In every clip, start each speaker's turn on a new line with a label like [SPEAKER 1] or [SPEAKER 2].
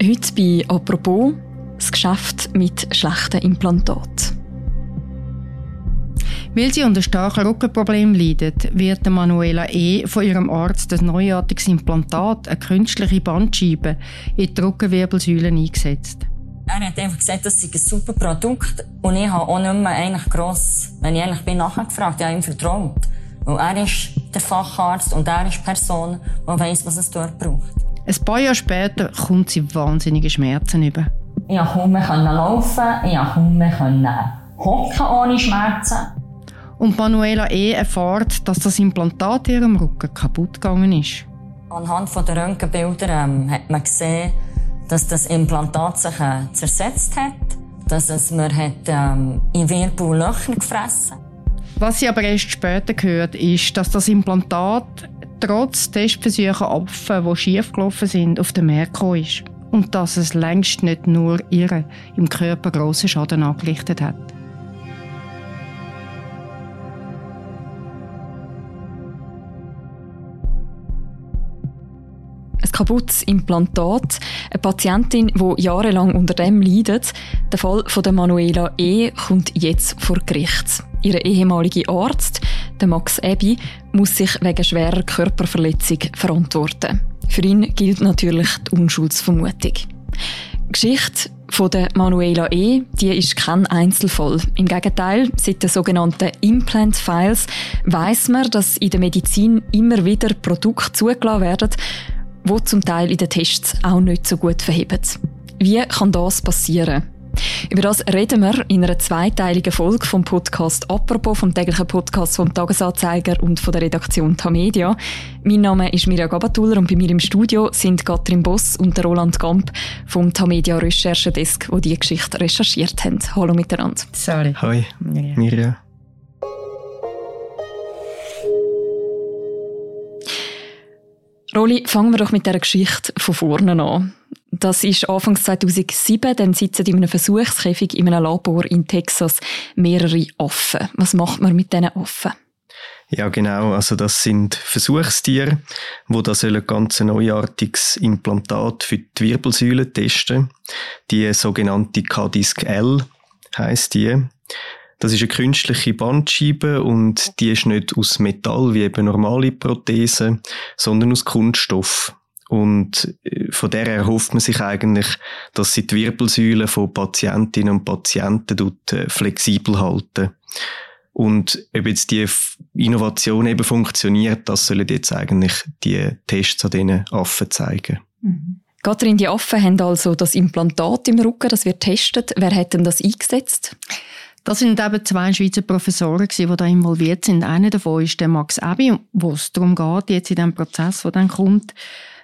[SPEAKER 1] Heute bei «Apropos» das Geschäft mit schlechten Implantaten.
[SPEAKER 2] Weil sie unter starken Rückenproblemen leidet, wird Manuela E. von ihrem Arzt ein neuartiges Implantat, eine künstliche Bandscheibe, in die Rückenwirbelsäule eingesetzt.
[SPEAKER 3] Er hat einfach gesagt, das sei ein super Produkt. Und ich habe auch nicht mehr eigentlich gross, wenn ich eigentlich bin, nachgefragt, ich habe ihm vertraut. Weil er ist der Facharzt und er ist die Person, die weiss, was es dort braucht.
[SPEAKER 2] Ein paar Jahre später kommt sie wahnsinnige Schmerzen über.
[SPEAKER 3] Ich konnte kaum mehr laufen, ich konnte kaum mehr hocken ohne Schmerzen.
[SPEAKER 2] Und Manuela E. erfährt, dass das Implantat in ihrem Rücken kaputt gegangen ist.
[SPEAKER 3] Anhand der Röntgenbilder ähm, hat man gesehen, dass das Implantat sich äh, zersetzt hat, dass es mir hat, ähm, in Wirbel Löcher gefressen
[SPEAKER 2] Was sie aber erst später gehört, ist, dass das Implantat trotz Testversuchen Affen, die schiefgelaufen sind, auf den Markt gekommen ist. Und dass es längst nicht nur ihr im Körper grossen Schaden angerichtet hat.
[SPEAKER 1] ein kaputtes Implantat. Eine Patientin, die jahrelang unter dem leidet. Der Fall von der Manuela E. kommt jetzt vor Gericht. Ihr ehemaliger Arzt, der Max Ebi, muss sich wegen schwerer Körperverletzung verantworten. Für ihn gilt natürlich die Unschuldsvermutung. Die Geschichte von der Manuela E. die ist kein Einzelfall. Im Gegenteil, seit den sogenannten Implant Files weiß man, dass in der Medizin immer wieder Produkte zugelassen werden, wo zum Teil in den Tests auch nicht so gut verheben. Wie kann das passieren? Über das reden wir in einer zweiteiligen Folge vom Podcast «Apropos», vom täglichen Podcast vom Tagesanzeiger und von der Redaktion Tamedia. Mein Name ist Mirja Gabatuller und bei mir im Studio sind Katrin Boss und der Roland Gamp vom Tamedia Recherchedesk, die diese Geschichte recherchiert haben. Hallo miteinander.
[SPEAKER 2] Sorry.
[SPEAKER 4] Hoi, Mirja.
[SPEAKER 1] Roli, fangen wir doch mit dieser Geschichte von vorne an. Das ist Anfang 2007, dann sitzen in einem Versuchskäfig in einem Labor in Texas mehrere Affen. Was macht man mit diesen Affen?
[SPEAKER 4] Ja, genau. Also das sind Versuchstiere, wo da sollen ganz neuartiges Implantat für die Wirbelsäule testen. Die sogenannte K-Disc L heißt die. Das ist eine künstliche Bandscheibe und die ist nicht aus Metall wie eben normale Prothesen, sondern aus Kunststoff. Und äh, von der erhofft man sich eigentlich, dass sie die Wirbelsäule von Patientinnen und Patienten dort äh, flexibel halten. Und ob jetzt die Innovation eben funktioniert, das sollen jetzt eigentlich die Tests an diesen Affen zeigen.
[SPEAKER 1] Mhm. Katrin, die Affen haben also das Implantat im Rücken, das wird testet. Wer hat denn das eingesetzt?
[SPEAKER 2] Das sind eben zwei Schweizer Professoren, die da involviert sind. Einer davon ist der Max Abbey, wo es darum geht, jetzt in dem Prozess, der dann kommt.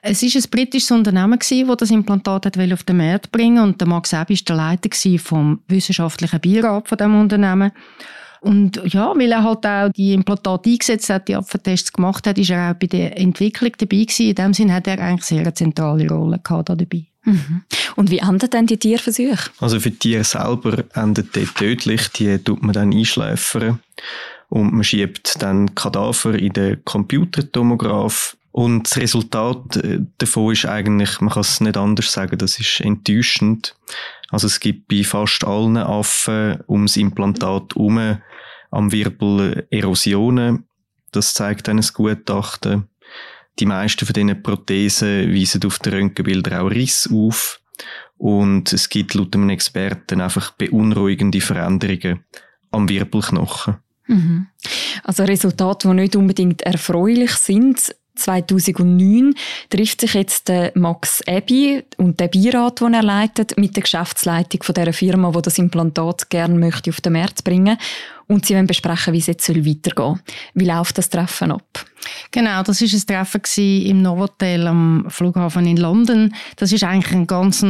[SPEAKER 2] Es ist ein britisches Unternehmen das das Implantat auf den Markt bringen und der Max Abbey war der Leiter vom wissenschaftlichen Beirat von dem Unternehmen. Und ja, weil er halt auch die Implantate eingesetzt hat, die Apfentests gemacht hat, ist er auch bei der Entwicklung dabei gewesen. In dem Sinne hat er eigentlich sehr eine zentrale Rolle gehabt dabei.
[SPEAKER 1] Mhm. Und wie enden denn die Tierversuche?
[SPEAKER 4] Also für die Tiere selber endet die tödlich. Die tut man dann einschläfern und man schiebt dann Kadaver in den Computertomograph und das Resultat äh, davon ist eigentlich, man kann es nicht anders sagen, das ist enttäuschend. Also es gibt bei fast allen Affen ums Implantat herum am Wirbel Erosionen. Das zeigt dann ein Gutachten. Die meisten von diesen Prothesen weisen auf den Röntgenbildern auch Riss auf. Und es gibt laut einem Experten einfach beunruhigende Veränderungen am Wirbelknochen.
[SPEAKER 1] Mhm. Also Resultate, die nicht unbedingt erfreulich sind. 2009 trifft sich jetzt Max Ebi und der Beirat, den er leitet, mit der Geschäftsleitung von der Firma, die das Implantat gerne möchte auf den Markt bringen und sie wollen besprechen, wie es jetzt weitergehen soll. Wie läuft das Treffen ab?
[SPEAKER 2] Genau, das ist ein Treffen im Novotel am Flughafen in London. Das ist eigentlich ein ganz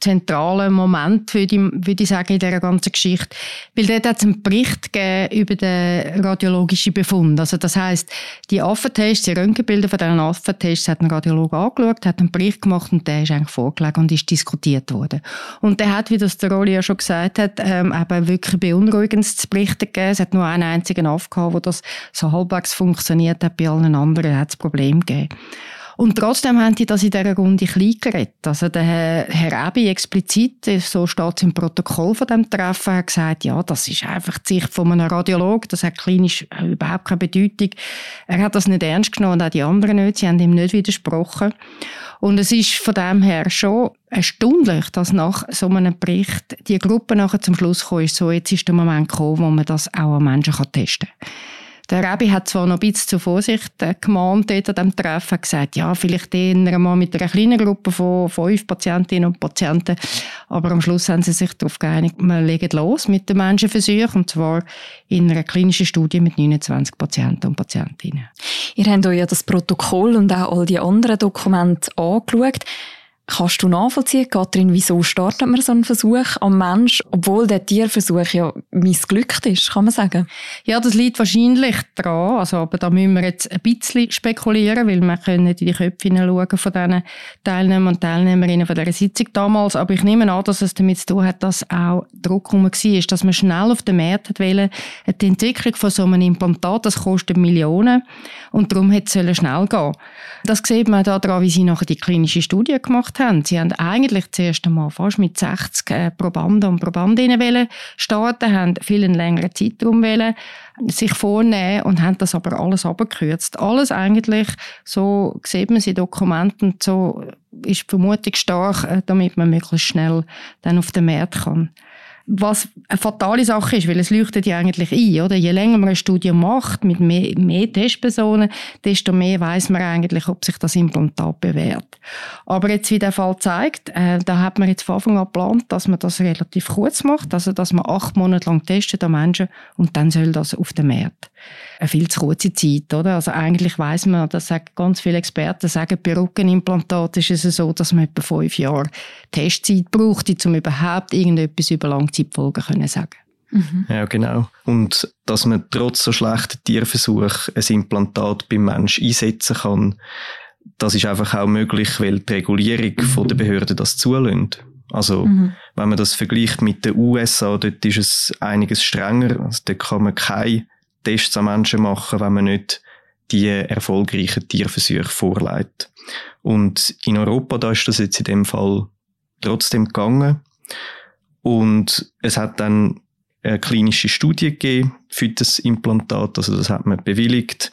[SPEAKER 2] zentraler Moment, würde ich, würde ich sagen, in dieser ganzen Geschichte. Weil dort hat es einen Bericht gegeben über den radiologischen Befund. Also das heißt, die Affentests, die Röntgenbilder von diesen Affentests hat ein Radiologe angeschaut, hat einen Bericht gemacht und der ist eigentlich vorgelegt und ist diskutiert worden. Und der hat, wie das der Rolli ja schon gesagt hat, ähm, eben wirklich beunruhigendes zu berichten gegeben. Es hat nur einen einzigen Aff gehabt, wo das so halbwegs funktioniert hat bei allen anderen hat es Probleme gegeben. Und trotzdem haben die das in dieser Runde klein geredet. Also der Herr Ebi explizit, so steht es im Protokoll von dem Treffen, hat gesagt, ja, das ist einfach die Sicht von einem Radiologen, das hat klinisch überhaupt keine Bedeutung. Er hat das nicht ernst genommen und auch die anderen nicht, sie haben ihm nicht widersprochen. Und es ist von dem her schon erstaunlich, dass nach so einem Bericht die Gruppe nachher zum Schluss gekommen so jetzt ist der Moment gekommen, wo man das auch an Menschen testen kann. Der Rabbi hat zwar noch ein bisschen zur Vorsicht äh, gemahnt dort an diesem Treffen, gesagt, ja, vielleicht eher mal mit einer kleinen Gruppe von fünf Patientinnen und Patienten, aber am Schluss haben sie sich darauf geeinigt, wir legen los mit den Menschenversuchen, und zwar in einer klinischen Studie mit 29 Patienten und Patientinnen.
[SPEAKER 1] Ihr habt euch ja das Protokoll und auch all die anderen Dokumente angeschaut. Kannst du nachvollziehen, Katrin, wieso startet man so einen Versuch am Mensch, obwohl der Tierversuch ja missglückt ist, kann man sagen?
[SPEAKER 2] Ja, das liegt wahrscheinlich daran, also, aber da müssen wir jetzt ein bisschen spekulieren, weil wir können in die Köpfe hineinschauen von diesen Teilnehmern und Teilnehmerinnen von dieser Sitzung damals, aber ich nehme an, dass es damit zu tun hat, dass auch Druck herum war, dass man schnell auf den Markt wollen. Die Entwicklung von so einem Implantat, das kostet Millionen und darum hätte es schnell gehen Das sieht man daran, wie sie nachher die klinische Studie gemacht haben. Sie haben eigentlich zuerst einmal fast mit 60 äh, Probanden und Probandinnen wollen starten, haben viel einen längeren Zeitraum wollen sich vornehmen und haben das aber alles abgekürzt. Alles eigentlich, so sieht man sie Dokumenten, so ist die Vermutung stark, äh, damit man möglichst schnell dann auf den Markt kann was eine fatale Sache ist, weil es leuchtet ja eigentlich ein, oder? Je länger man ein Studium macht, mit mehr, mehr Testpersonen, desto mehr weiß man eigentlich, ob sich das Implantat bewährt. Aber jetzt, wie der Fall zeigt, äh, da hat man jetzt von Anfang an geplant, dass man das relativ kurz macht, also dass man acht Monate lang testet an Menschen und dann soll das auf den Markt eine viel zu kurze Zeit, oder? Also eigentlich weiß man, das sagen ganz viele Experten, sagen, bei Rückenimplantat ist es so, dass man etwa fünf Jahre Testzeit braucht, um überhaupt irgendetwas über Langzeitfolgen können sagen.
[SPEAKER 4] Mhm. Ja, genau. Und dass man trotz so schlechten Tierversuch ein Implantat beim Mensch einsetzen kann, das ist einfach auch möglich, weil die Regulierung mhm. von der Behörden das zulässt. Also, mhm. wenn man das vergleicht mit den USA, dort ist es einiges strenger. Also, dort kann man keine Tests an Menschen machen, wenn man nicht die erfolgreichen Tierversuche vorlegt. Und in Europa, da ist das jetzt in dem Fall trotzdem gegangen. Und es hat dann eine klinische Studie gegeben für das Implantat, also das hat man bewilligt,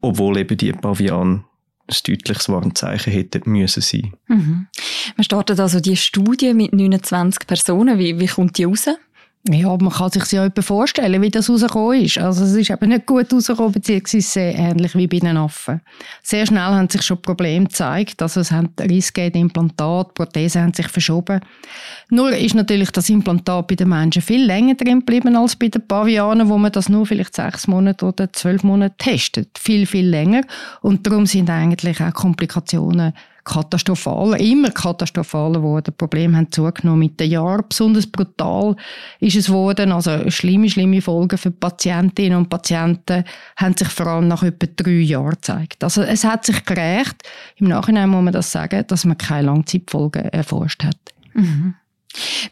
[SPEAKER 4] obwohl eben die Pavian ein deutliches Warnzeichen hätte müssen sein.
[SPEAKER 1] Mhm. Man startet also die Studie mit 29 Personen. Wie, wie kommt die raus?
[SPEAKER 2] Ja, man kann sich ja vorstellen, wie das rausgekommen ist. Also es ist eben nicht gut rausgekommen, beziehungsweise sehr ähnlich wie bei den Affen. Sehr schnell haben sich schon Probleme gezeigt. Also es haben Rissgate Implantat, Prothesen haben sich verschoben. Nur ist natürlich das Implantat bei den Menschen viel länger drin geblieben als bei den Pavianen, wo man das nur vielleicht sechs Monate oder zwölf Monate testet. Viel, viel länger. Und darum sind eigentlich auch Komplikationen katastrophal, immer katastrophal geworden. Probleme haben zugenommen mit den Jahren. Besonders brutal ist es geworden. Also schlimme, schlimme Folgen für Patientinnen und Patienten haben sich vor allem nach etwa drei Jahren gezeigt. Also es hat sich gerecht. Im Nachhinein muss man das sagen, dass man keine Langzeitfolgen erforscht hat.
[SPEAKER 1] Mhm.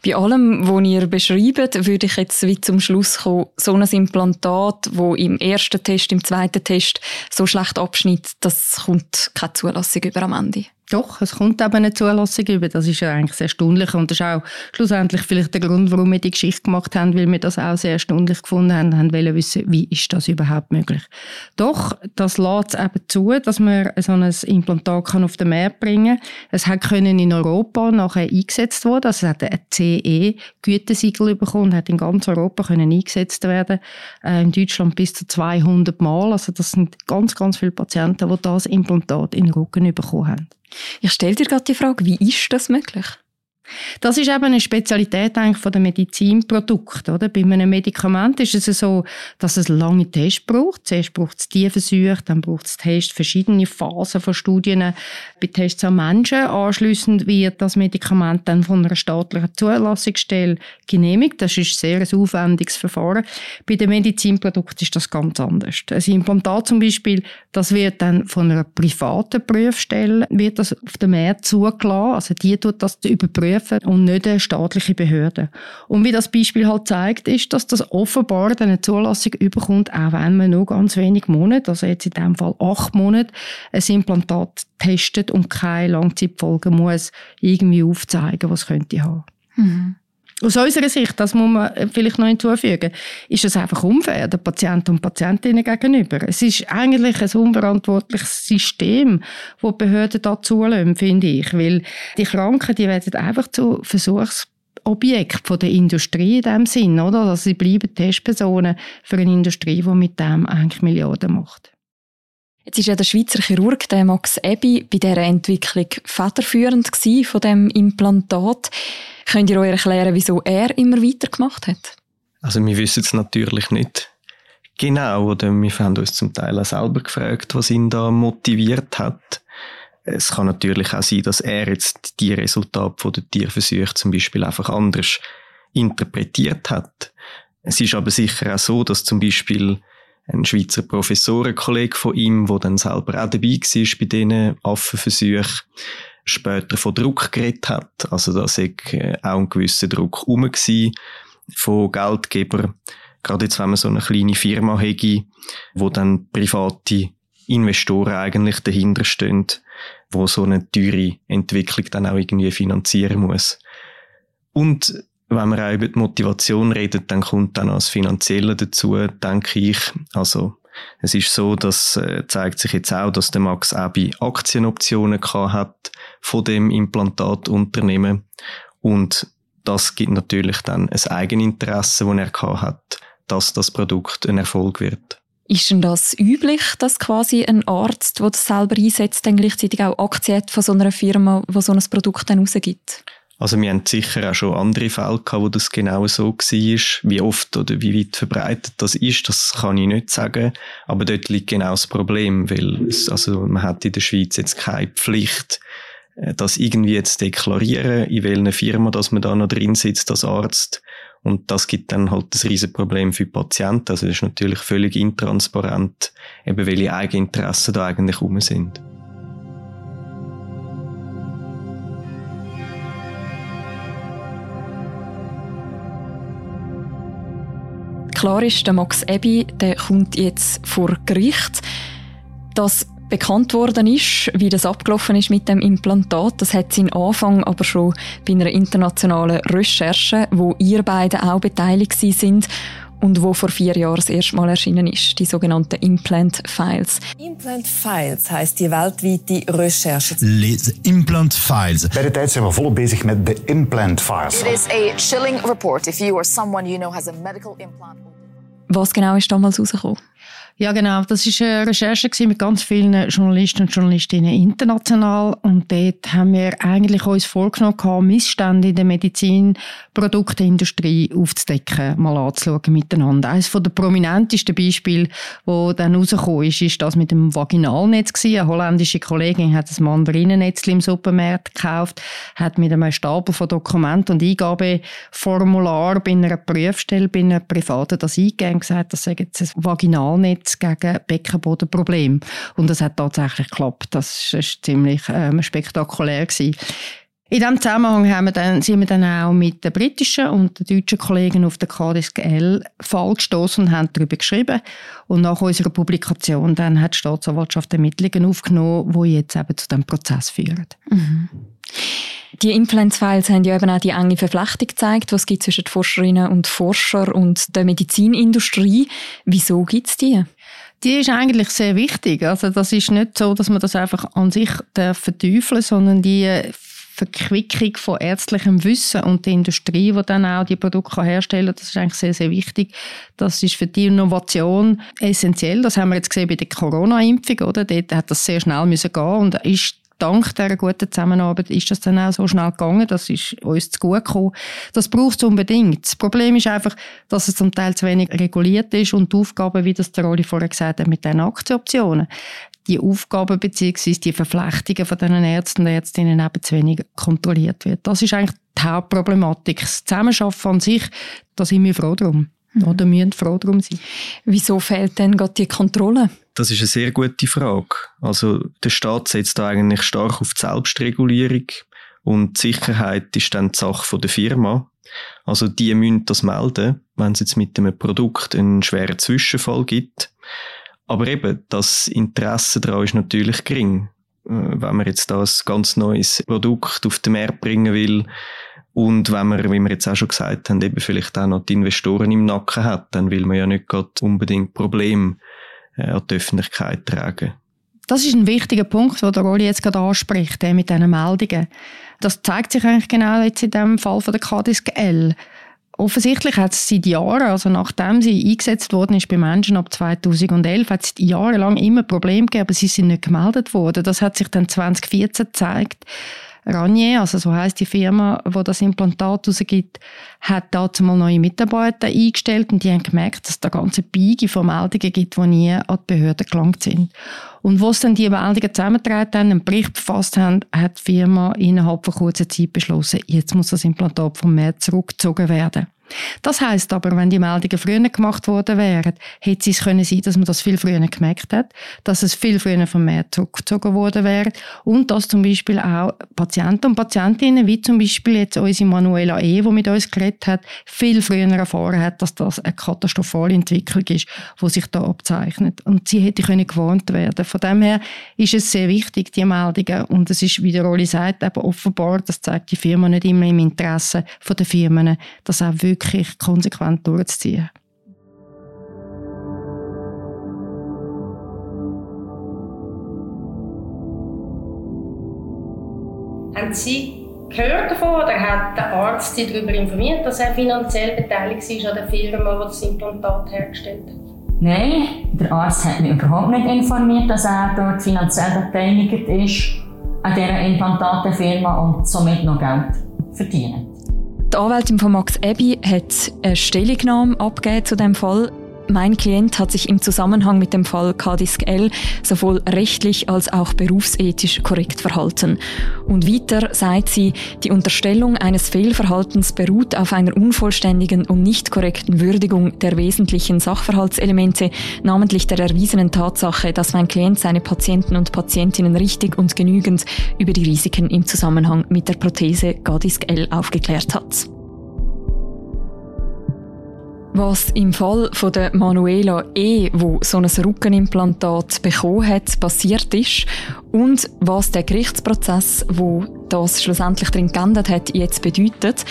[SPEAKER 1] Bei allem, was ihr beschreibt, würde ich jetzt wie zum Schluss kommen, so ein Implantat, wo im ersten Test, im zweiten Test so schlecht abschneidet, das kommt keine Zulassung über am Ende.
[SPEAKER 2] Doch, es kommt eben eine Zulassung über. Das ist ja eigentlich sehr erstaunlich. Und das ist auch schlussendlich vielleicht der Grund, warum wir die Geschichte gemacht haben, weil wir das auch sehr erstaunlich gefunden haben, haben wollen wissen, wie ist das überhaupt möglich. Doch, das lässt eben zu, dass man so ein Implantat kann auf den Markt bringen kann. Es hat können in Europa nachher eingesetzt worden. Also es hat ein CE-Gütesiegel bekommen und hat in ganz Europa können eingesetzt werden. Äh, in Deutschland bis zu 200 Mal. Also das sind ganz, ganz viele Patienten, die das Implantat in den Rücken bekommen haben.
[SPEAKER 1] Ich stelle dir gerade die Frage, wie ist das möglich?
[SPEAKER 2] Das ist eben eine Spezialität eigentlich von den Medizinprodukten, oder? Bei einem Medikament ist es so, dass es lange Tests braucht. Zuerst braucht es Tierversuche, dann braucht es Tests, verschiedene Phasen von Studien bei Tests an Menschen. Anschließend wird das Medikament dann von einer staatlichen Zulassungsstelle genehmigt. Das ist ein sehr aufwendiges Verfahren. Bei den Medizinprodukten ist das ganz anders. Ein Implantat zum Beispiel, das wird dann von einer privaten Prüfstelle wird das auf den Markt zugelassen. Also die tut das überprüfen prüfen und nicht eine staatliche Behörde. Und wie das Beispiel halt zeigt, ist, dass das offenbar eine Zulassung überkommt, auch wenn man nur ganz wenig Monate, also jetzt in dem Fall acht Monate, ein Implantat testet und keine Langzeitfolgen muss irgendwie aufzeigen, was könnte haben. Mhm. Aus unserer Sicht, das muss man vielleicht noch hinzufügen, ist es einfach unfair den Patienten und Patientinnen gegenüber. Es ist eigentlich ein unverantwortliches System, das die Behörden da zulassen, finde ich. Weil die Kranken, die werden einfach zu Versuchsobjekt von der Industrie in dem Sinn, oder? Also sie bleiben Testpersonen für eine Industrie, die mit dem eigentlich Milliarden macht.
[SPEAKER 1] Jetzt ist ja der Schweizer Chirurg, der Max Ebi, bei dieser Entwicklung federführend von dem Implantat. Könnt ihr euch erklären, wieso er immer weitergemacht hat?
[SPEAKER 4] Also wir wissen es natürlich nicht genau, oder wir haben uns zum Teil auch selber gefragt, was ihn da motiviert hat. Es kann natürlich auch sein, dass er jetzt die Resultate der Tierversuche zum Beispiel einfach anders interpretiert hat. Es ist aber sicher auch so, dass zum Beispiel ein Schweizer Professorenkollege von ihm, der dann selber auch dabei war bei diesen Affenversuchen, später von Druck geredet hat. Also da sei äh, auch ein gewisser Druck herum von Geldgebern. Gerade jetzt, wenn man so eine kleine Firma hätte, wo dann private Investoren eigentlich dahinter stehen, wo so eine teure Entwicklung dann auch irgendwie finanzieren muss. Und wenn man auch über die Motivation redet, dann kommt dann auch das Finanzielle dazu, denke ich. Also es ist so, dass äh, zeigt sich jetzt auch, dass der Max Abi Aktienoptionen hat von dem Implantatunternehmen und das gibt natürlich dann ein Eigeninteresse, das er hat, dass das Produkt ein Erfolg wird.
[SPEAKER 1] Ist denn das üblich, dass quasi ein Arzt, der das selber einsetzt, dann gleichzeitig auch Aktien hat von so einer Firma, die so ein Produkt dann rausgibt?
[SPEAKER 4] Also wir haben sicher auch schon andere Fälle gehabt, wo das genau so war. Wie oft oder wie weit verbreitet das ist, das kann ich nicht sagen. Aber dort liegt genau das Problem, weil es, also man hat in der Schweiz jetzt keine Pflicht, äh, das irgendwie zu deklarieren, in welcher Firma dass man da noch drin sitzt als Arzt. Und das gibt dann halt das Riesenproblem für die Patienten. Also das ist natürlich völlig intransparent, eben welche Eigeninteressen da eigentlich rum sind.
[SPEAKER 1] Klar ist, der Max Ebi, der kommt jetzt vor Gericht. Dass bekannt worden ist, wie das abgelaufen ist mit dem Implantat, das hat seinen Anfang aber schon bei einer internationalen Recherche, wo ihr beide auch beteiligt sind und wo vor vier Jahren das erste Mal erschienen ist, die sogenannten Implant Files.
[SPEAKER 5] Implant Files heisst die weltweite Recherche.
[SPEAKER 6] Les Implant Files.
[SPEAKER 7] Bij de tijd zijn we volop bezig met de Implant Files.
[SPEAKER 5] It is a chilling report if you or someone you know has a medical implant.
[SPEAKER 1] Was genau ist damals rausgekommen?
[SPEAKER 2] Ja, genau. Das war eine Recherche mit ganz vielen Journalisten und Journalistinnen international. Und dort haben wir eigentlich uns vorgenommen, Missstände in der Medizinprodukteindustrie aufzudecken, mal anzuschauen miteinander. Eines der prominentesten Beispiele, das dann rausgekommen ist, ist das mit dem Vaginalnetz. Eine holländische Kollegin hat ein Mandarinennetz im Supermarkt gekauft, hat mit einem Stapel von Dokumenten und Eingabeformular bei einer Prüfstelle, bei einer privaten das eingegeben und gesagt, das sei jetzt ein Vaginalnetz Schutz gegen Beckenbodenprobleme. Und das hat tatsächlich geklappt. Das war ziemlich ähm, spektakulär. Gewesen. In diesem Zusammenhang haben wir dann, sind wir dann auch mit den britischen und den deutschen Kollegen auf den KDSGL-Fall gestoßen und haben darüber geschrieben. Und nach unserer Publikation dann hat die Staatsanwaltschaft Ermittlungen aufgenommen, die jetzt eben zu diesem Prozess führen. Mhm.
[SPEAKER 1] Die Influence-Files haben ja eben auch die enge Verflechtung gezeigt, was es zwischen den Forscherinnen und Forschern und der Medizinindustrie. Wieso gibt es die?
[SPEAKER 2] Die ist eigentlich sehr wichtig. Also das ist nicht so, dass man das einfach an sich verteufeln sondern die Verquickung von ärztlichem Wissen und der Industrie, die dann auch die Produkte herstellen kann, das ist eigentlich sehr, sehr wichtig. Das ist für die Innovation essentiell. Das haben wir jetzt gesehen bei der Corona-Impfung, oder? Dort hat das sehr schnell müssen gehen und ist dank dieser guten Zusammenarbeit ist das dann auch so schnell gegangen. Das ist uns zu gut gekommen. Das braucht es unbedingt. Das Problem ist einfach, dass es zum Teil zu wenig reguliert ist und die Aufgaben, wie das der Rolli vorher gesagt hat, mit den Aktienoptionen, die Aufgaben bzw. die Verflechtungen von diesen Ärzten und Ärztinnen eben zu wenig kontrolliert wird. Das ist eigentlich die Hauptproblematik. Das Zusammenarbeiten an sich, da sind wir froh drum. Mhm. Oder müssen froh drum sein.
[SPEAKER 1] Wieso fehlt denn gerade die Kontrolle?
[SPEAKER 4] Das ist eine sehr gute Frage. Also der Staat setzt da eigentlich stark auf die Selbstregulierung Und die Sicherheit ist dann die Sache der Firma. Also die müssen das melden, wenn es jetzt mit einem Produkt einen schweren Zwischenfall gibt. Aber eben, das Interesse daran ist natürlich gering. Äh, wenn man jetzt da ein ganz neues Produkt auf den Markt bringen will und wenn man, wie wir jetzt auch schon gesagt haben, eben vielleicht auch noch die Investoren im Nacken hat, dann will man ja nicht unbedingt Probleme an die Öffentlichkeit tragen.
[SPEAKER 2] Das ist ein wichtiger Punkt, den der Rolli jetzt gerade anspricht, mit diesen Meldungen. Das zeigt sich eigentlich genau jetzt in dem Fall von der Kadisk L. Offensichtlich hat es seit Jahren, also nachdem sie eingesetzt worden ist bei Menschen ab 2011, hat es jahrelang immer Probleme gegeben, aber sie sind nicht gemeldet worden. Das hat sich dann 2014 gezeigt. Ranier, also so heißt die Firma, wo das Implantat rausgibt, hat dazu mal neue Mitarbeiter eingestellt und die haben gemerkt, dass es da ganze Beige von Meldungen gibt, die nie an die Behörden gelangt sind. Und wo sie dann die Meldungen zusammengetragen haben, einen Bericht verfasst haben, hat die Firma innerhalb von kurzer Zeit beschlossen, jetzt muss das Implantat vom März zurückgezogen werden. Das heißt aber, wenn die Meldungen früher gemacht worden wären, hätte es können sein, dass man das viel früher gemerkt hat, dass es viel früher vom Markt zurückgezogen worden wäre und dass zum Beispiel auch Patienten und Patientinnen, wie zum Beispiel jetzt unsere Manuela E., die mit uns geredet hat, viel früher erfahren hat, dass das eine katastrophale Entwicklung ist, die sich da abzeichnet. Und sie hätte können gewarnt werden. Von dem her ist es sehr wichtig, die Meldungen. Und es ist, wie der Rolli sagt, eben offenbar, das zeigt die Firma nicht immer im Interesse der Firmen, dass auch wirklich wirklich konsequent durchzuziehen.
[SPEAKER 8] Haben Sie gehört davon oder hat der Arzt Sie darüber informiert, dass er finanziell beteiligt ist an der Firma, die das Implantat hergestellt hat?
[SPEAKER 3] Nein, der Arzt hat mich überhaupt nicht informiert, dass er dort finanziell beteiligt ist an dieser Implantatenfirma und somit noch Geld verdient.
[SPEAKER 1] Die Anwältin von Max Ebi hat eine Stellungnahme abgegeben zu dem Fall. Mein Klient hat sich im Zusammenhang mit dem Fall Kadisk L sowohl rechtlich als auch berufsethisch korrekt verhalten. Und weiter sagt sie, die Unterstellung eines Fehlverhaltens beruht auf einer unvollständigen und nicht korrekten Würdigung der wesentlichen Sachverhaltselemente, namentlich der erwiesenen Tatsache, dass mein Klient seine Patienten und Patientinnen richtig und genügend über die Risiken im Zusammenhang mit der Prothese Kadisk L aufgeklärt hat. Was im Fall von der Manuela E., wo so ein Rückenimplantat bekommen hat, passiert ist und was der Gerichtsprozess, wo das schlussendlich drin geändert hat, jetzt bedeutet.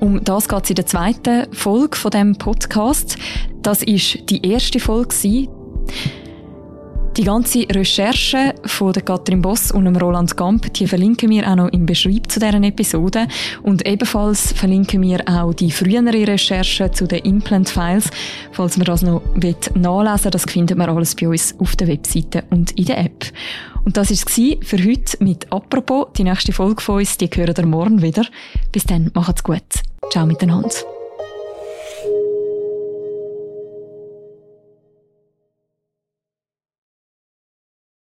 [SPEAKER 1] Um das geht es in der zweiten Folge von dem Podcast. Das ist die erste Folge. Die ganze Recherche von Katrin Boss und Roland Gamp, die verlinken wir auch noch im Beschreib zu deren Episode. Und ebenfalls verlinken wir auch die frühere Recherche zu den Implant Files. Falls man das noch nachlesen will, das findet man alles bei uns auf der Webseite und in der App. Und das war es für heute mit «Apropos». Die nächste Folge von uns, die hören ihr morgen wieder. Bis dann, macht's gut. Ciao miteinander.